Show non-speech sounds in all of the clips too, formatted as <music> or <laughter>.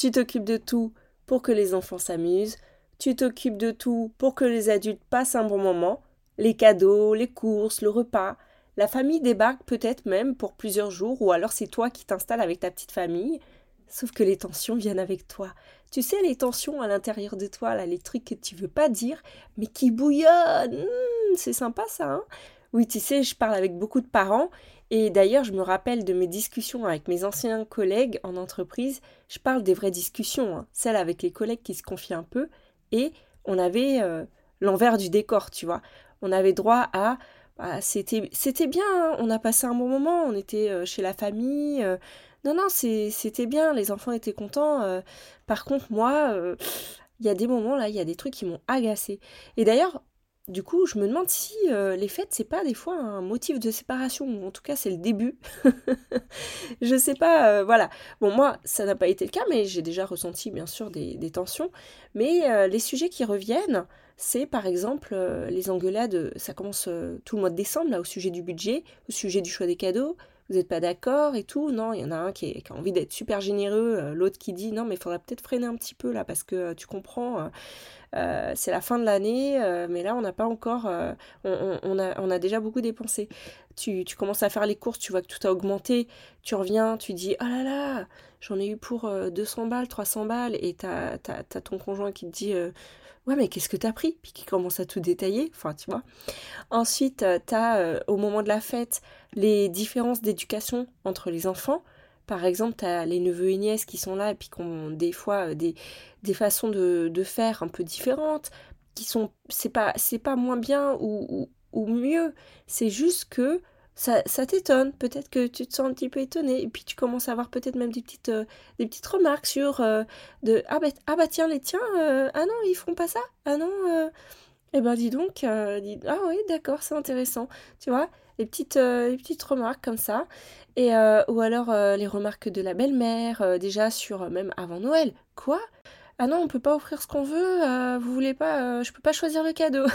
tu t'occupes de tout pour que les enfants s'amusent, tu t'occupes de tout pour que les adultes passent un bon moment, les cadeaux, les courses, le repas. La famille débarque peut-être même pour plusieurs jours, ou alors c'est toi qui t'installes avec ta petite famille. Sauf que les tensions viennent avec toi. Tu sais, les tensions à l'intérieur de toi, là, les trucs que tu veux pas dire, mais qui bouillonnent. Mmh, c'est sympa ça, hein Oui, tu sais, je parle avec beaucoup de parents et d'ailleurs, je me rappelle de mes discussions avec mes anciens collègues en entreprise. Je parle des vraies discussions, hein. celles avec les collègues qui se confient un peu. Et on avait euh, l'envers du décor, tu vois. On avait droit à. Bah, c'était, bien, hein. on a passé un bon moment, on était euh, chez la famille. Euh. non, non, c'était bien, les enfants étaient contents. par contre, moi, il y a des moments là, il y a des trucs qui m'ont agacé. Et d'ailleurs, du coup, je me demande si euh, les fêtes, c'est pas des fois un motif de séparation, ou en tout cas, c'est le début. <laughs> je sais pas, euh, voilà. Bon, moi, ça n'a pas été le cas, mais j'ai déjà ressenti, bien sûr, des, tensions. Mais euh, les sujets qui reviennent, c'est par exemple les engueulades, ça commence tout le mois de décembre, là, au sujet du budget, au sujet du choix des cadeaux. Vous n'êtes pas d'accord et tout Non, il y en a un qui, a envie d'être super généreux, l'autre qui dit non, mais il faudrait peut-être freiner un petit peu là, parce que tu comprends euh, c'est la fin de l'année, euh, mais là on n'a pas encore, euh, on, a, déjà beaucoup dépensé. Tu, commences à faire les courses, tu vois que tout a augmenté, tu reviens, tu dis oh là là, j'en ai eu pour 200 balles, 300 balles, et t'as as, ton conjoint qui te dit ouais mais qu'est-ce que t'as pris? Puis qui commence à tout détailler, enfin tu vois. Ensuite, t'as au moment de la fête les différences d'éducation entre les enfants. Par exemple, tu as les neveux et nièces qui sont là et puis qui ont des fois euh, des, des façons de, faire un peu différentes, qui sont. C'est pas, pas moins bien ou, mieux, c'est juste que ça, t'étonne. Peut-être que tu te sens un petit peu étonné et puis tu commences à avoir peut-être même des petites, euh, des petites remarques sur. Euh, de, ah, bah, ah bah tiens, les tiens, ah non, ils font pas ça Ah non eh ben dis donc, ah oui d'accord, c'est intéressant, tu vois, les petites, les petites remarques comme ça. Et, euh, ou alors euh, les remarques de la belle-mère, euh, déjà sur même avant Noël. Quoi? Ah non, on peut pas offrir ce qu'on veut, vous voulez pas, je peux pas choisir le cadeau.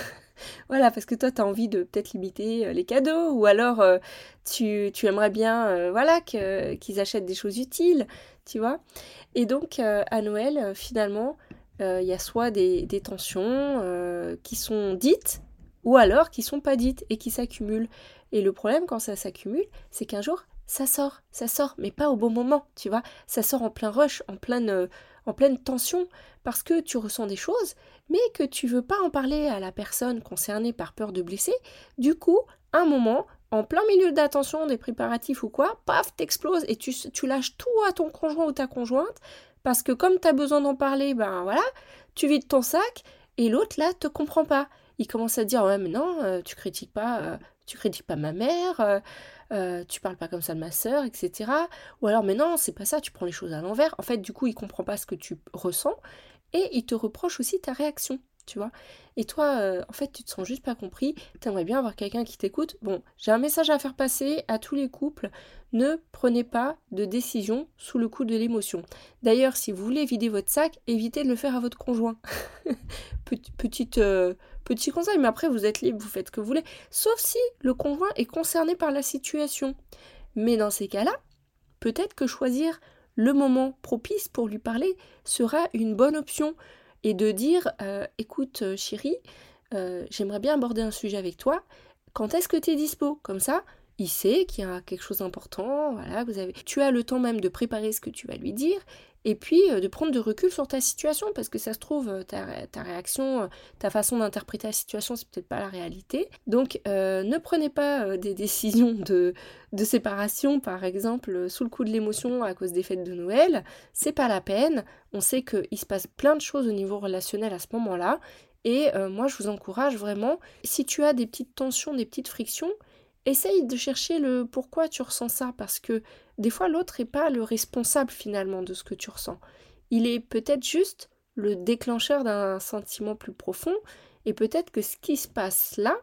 Voilà, parce que toi, tu as envie de peut-être limiter les cadeaux, ou alors tu, tu, aimerais bien voilà, qu'ils achètent des choses utiles, tu vois. Et donc, à Noël, finalement, il y a soit des, des tensions qui sont dites, ou alors qui sont pas dites et qui s'accumulent. Et le problème quand ça s'accumule, c'est qu'un jour, ça sort, ça sort, mais pas au bon moment, tu vois. Ça sort en plein rush, en pleine, euh, en pleine tension, parce que tu ressens des choses, mais que tu veux pas en parler à la personne concernée par peur de blesser. Du coup, un moment, en plein milieu d'attention, des préparatifs ou quoi, paf, t'exploses et tu, tu lâches tout à ton conjoint ou ta conjointe, parce que comme tu as besoin d'en parler, ben voilà, tu vides ton sac, et l'autre là te comprend pas. Il commence à dire ouais mais non, euh, tu critiques pas, euh, tu critiques pas ma mère, euh, tu parles pas comme ça de ma sœur, etc. Ou alors, mais non, c'est pas ça, tu prends les choses à l'envers. En fait, du coup, il comprend pas ce que tu ressens et il te reproche aussi ta réaction, tu vois. Et toi, euh, en fait, tu te sens juste pas compris, t'aimerais bien avoir quelqu'un qui t'écoute. Bon, j'ai un message à faire passer à tous les couples. Ne prenez pas de décision sous le coup de l'émotion. D'ailleurs, si vous voulez vider votre sac, évitez de le faire à votre conjoint. <laughs> Petite. Euh, Petit conseil, mais après vous êtes libre, vous faites ce que vous voulez, sauf si le conjoint est concerné par la situation. Mais dans ces cas-là, peut-être que choisir le moment propice pour lui parler sera une bonne option et de dire euh, écoute euh, chérie, euh, j'aimerais bien aborder un sujet avec toi. Quand est-ce que tu es dispo? Comme ça, il sait qu'il y a quelque chose d'important, voilà, vous avez tu as le temps même de préparer ce que tu vas lui dire et puis euh, de prendre de recul sur ta situation, parce que ça se trouve, euh, ta, réaction, euh, ta façon d'interpréter la situation, c'est peut-être pas la réalité. Donc ne prenez pas des <laughs> décisions de, de, séparation, par exemple, sous le coup de l'émotion à cause des fêtes de Noël, c'est pas la peine. On sait qu'il se passe plein de choses au niveau relationnel à ce moment-là, et moi je vous encourage vraiment, si tu as des petites tensions, des petites frictions, essaye de chercher le pourquoi tu ressens ça, parce que des fois l'autre n'est pas le responsable finalement de ce que tu ressens. il est peut-être juste le déclencheur d'un sentiment plus profond, et peut-être que ce qui se passe là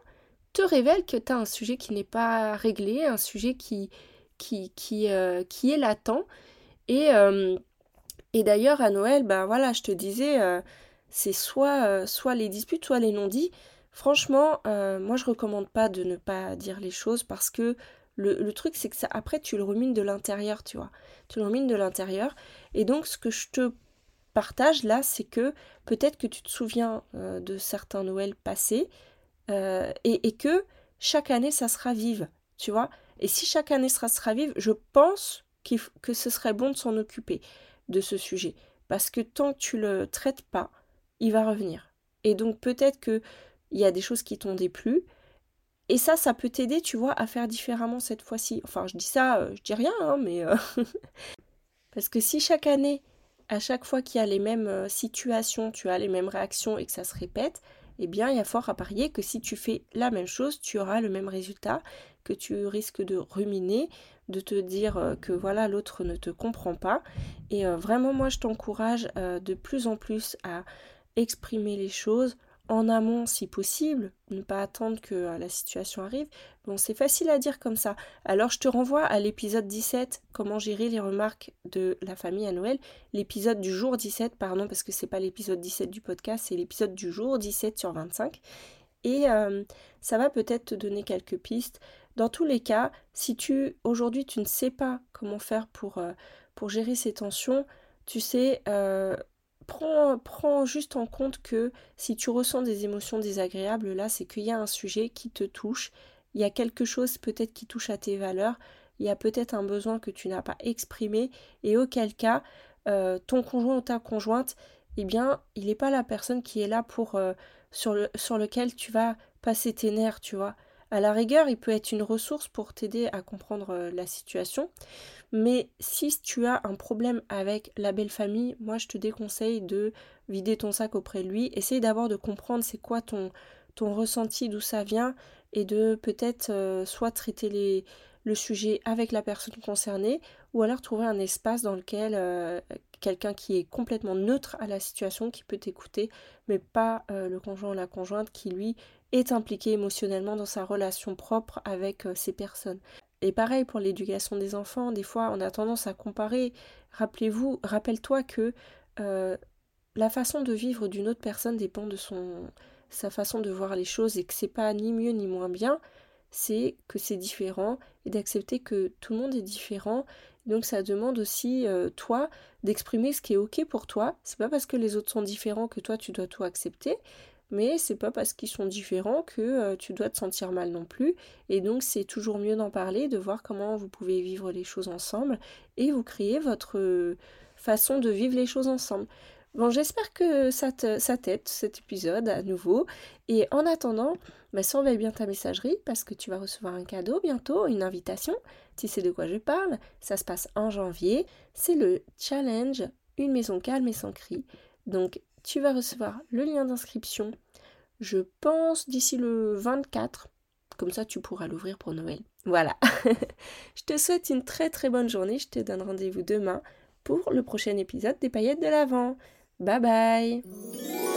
te révèle que tu as un sujet qui n'est pas réglé, un sujet qui, qui, qui, euh, est latent. Et, euh, et d'ailleurs, à Noël, ben voilà, je te disais, euh, c'est soit, soit les disputes, soit les non-dits. Franchement, moi, je recommande pas de ne pas dire les choses parce que le, truc, c'est que ça, après, tu le rumines de l'intérieur, tu vois. Tu le rumines de l'intérieur. Et donc, ce que je te partage là, c'est que peut-être que tu te souviens euh, de certains Noëls passés euh, et, que chaque année, ça sera vive, tu vois. Et si chaque année ça sera vive, je pense que ce serait bon de s'en occuper de ce sujet. Parce que tant que tu le traites pas, il va revenir. Et donc peut-être qu'il y a des choses qui t'ont déplu. Et ça, ça peut t'aider, tu vois, à faire différemment cette fois-ci. Enfin, je dis ça, euh, je dis rien, hein, mais... <laughs> Parce que si chaque année, à chaque fois qu'il y a les mêmes euh, situations, tu as les mêmes réactions et que ça se répète, eh bien, il y a fort à parier que si tu fais la même chose, tu auras le même résultat, que tu risques de ruminer, de te dire euh, que voilà, l'autre ne te comprend pas. Et euh, vraiment, moi, je t'encourage de plus en plus à exprimer les choses en amont si possible, ne pas attendre que euh, la situation arrive. Bon, c'est facile à dire comme ça. Alors je te renvoie à l'épisode 17, comment gérer les remarques de la famille à Noël. L'épisode du jour 17, pardon, parce que c'est pas l'épisode 17 du podcast, c'est l'épisode du jour 17 sur 25. Et euh, ça va peut-être te donner quelques pistes. Dans tous les cas, si tu aujourd'hui tu ne sais pas comment faire pour, euh, pour gérer ces tensions, tu sais, prends, juste en compte que si tu ressens des émotions désagréables, là, c'est qu'il y a un sujet qui te touche, il y a quelque chose peut-être qui touche à tes valeurs, il y a peut-être un besoin que tu n'as pas exprimé, et auquel cas, euh, ton conjoint ou ta conjointe, eh bien, il n'est pas la personne qui est là pour euh, sur, le, sur lequel tu vas passer tes nerfs, tu vois. À la rigueur, il peut être une ressource pour t'aider à comprendre euh, la situation. Mais si tu as un problème avec la belle famille, moi je te déconseille de vider ton sac auprès de lui. Essaye d'abord de comprendre c'est quoi ton, ressenti, d'où ça vient, et de peut-être euh, soit traiter le sujet avec la personne concernée, ou alors trouver un espace dans lequel euh, quelqu'un qui est complètement neutre à la situation, qui peut t'écouter, mais pas le conjoint ou la conjointe qui lui est impliqué émotionnellement dans sa relation propre avec euh, ces personnes. Et pareil pour l'éducation des enfants, des fois on a tendance à comparer. Rappelez-vous, rappelle-toi que euh, la façon de vivre d'une autre personne dépend de son sa façon de voir les choses et que c'est pas ni mieux ni moins bien, c'est que c'est différent et d'accepter que tout le monde est différent. Donc ça demande aussi euh, toi d'exprimer ce qui est ok pour toi. C'est pas parce que les autres sont différents que toi tu dois tout accepter mais c'est pas parce qu'ils sont différents que euh, tu dois te sentir mal non plus. Et donc c'est toujours mieux d'en parler, de voir comment vous pouvez vivre les choses ensemble et vous créer votre euh, façon de vivre les choses ensemble. Bon, j'espère que ça t'aide cet épisode à nouveau. Et en attendant, bah, surveille bien ta messagerie parce que tu vas recevoir un cadeau bientôt, une invitation. Si c'est de quoi je parle, ça se passe en janvier. C'est le challenge Une maison calme et sans cri. Donc tu vas recevoir le lien d'inscription, je pense d'ici le 24. Comme ça, tu pourras l'ouvrir pour Noël. Voilà. <laughs> je te souhaite une très très bonne journée. Je te donne rendez-vous demain pour le prochain épisode des paillettes de l'Avent. Bye bye